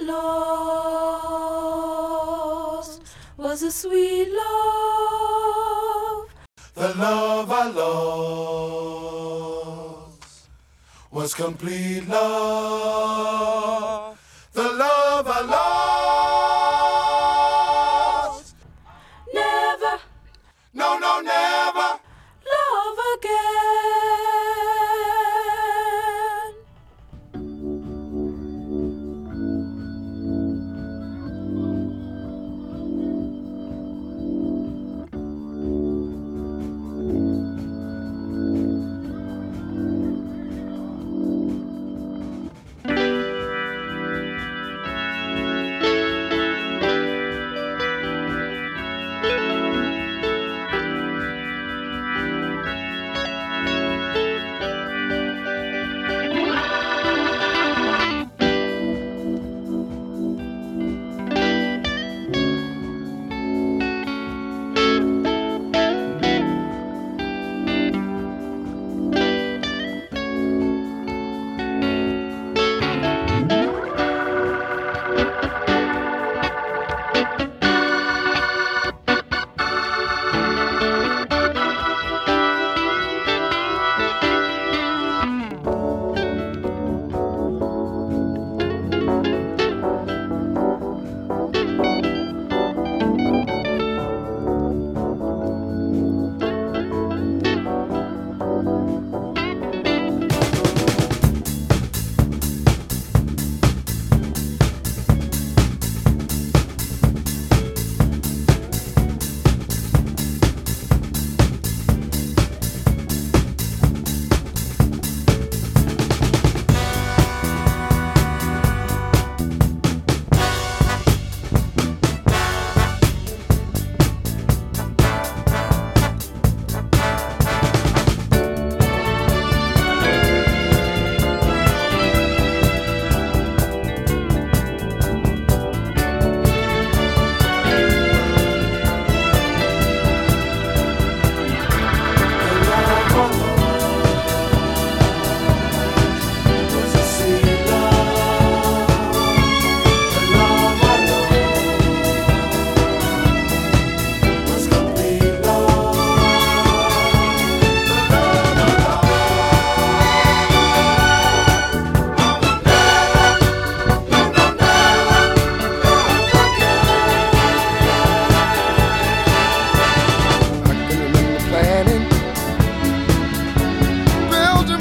I lost was a sweet love. The love I lost was complete love.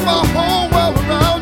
my whole world around.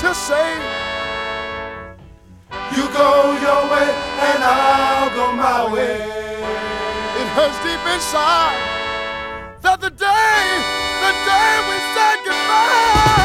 to say. You go your way and I'll go my way. It hurts deep inside that the day, the day we said goodbye.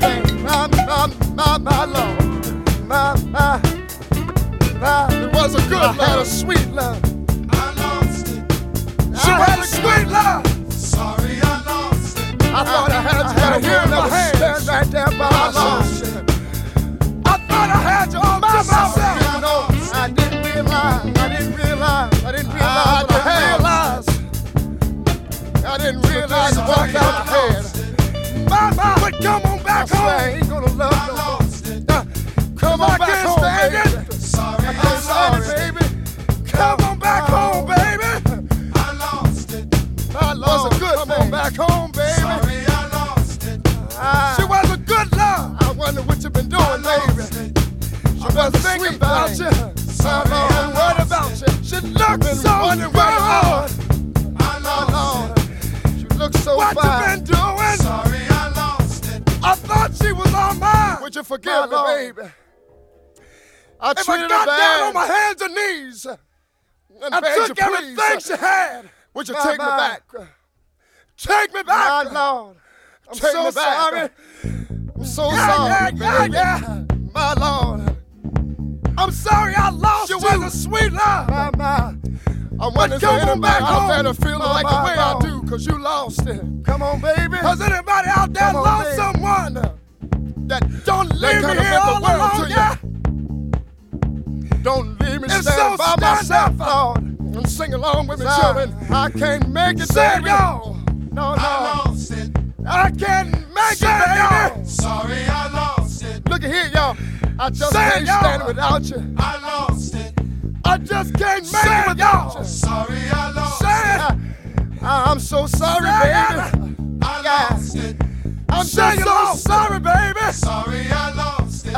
my, my, my, my my, my, my. It was a good I had a sweet love. I lost it. She had, a sweet love. Sorry, I lost it. I thought I, had, I had you in my hands, right there I lost it. I thought I had you all myself. I, didn't realize. I didn't realize. I didn't realize. I had. I didn't realize what I had. Come on. I'm ain't gonna Take me back. My Lord. I'm Take so sorry. I'm so yeah, sorry. Yeah, yeah, yeah. My Lord. I'm sorry I lost you. She was a sweet love. My, my. I want to say anybody out there to feel my, like the way my. I do, cause you lost it. Come on, baby. Cause anybody out there Come lost on, someone that don't leave me here all alone, yeah? Don't leave me it's standing so by myself, up. Lord. And sing along with me, children. I can't make it, Sing y'all no, no. I lost it. I can't make Sorry, it, baby. Sorry, I lost it. Look at here, y'all. I just Say can't y'all. stand without you. I lost it. I just can't make Say it without y'all. you. Sorry, I lost Say it. I, am so sorry, Say baby. I lost it. I'm so, sorry, baby. Sorry, I lost it.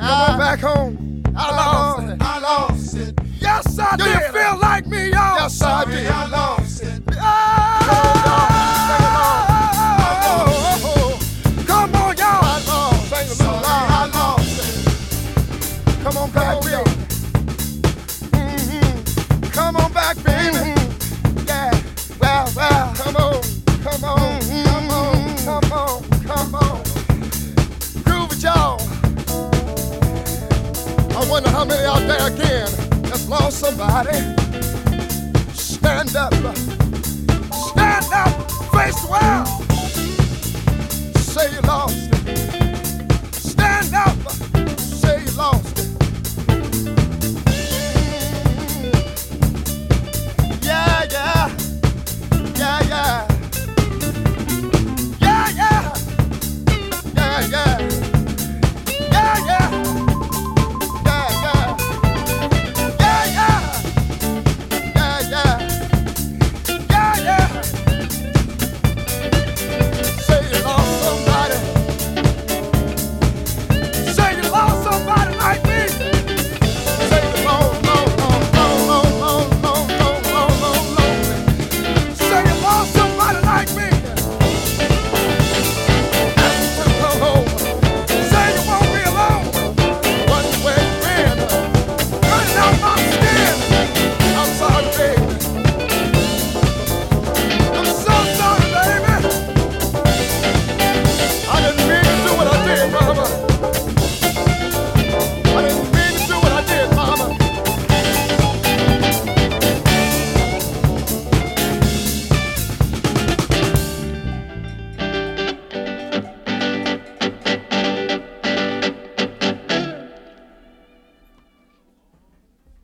I'm back home. I, I lost, lost it. it. I lost it. Yes, I Do did. you feel like me, y'all? Yes, I Sorry did. I lost it. Come on, y'all. Sing a little Sorry. I lost it. Come on back, Come on, baby. Mhm. Come on back, baby. Mm-hmm. Mm-hmm. Yeah. Well, well. Come on. Come on. Come on. Mm-hmm. Come on. Come on. Groove it, y'all. I wonder how many out there again that's lost somebody. Stand up. Stand up. Face the world. Say you lost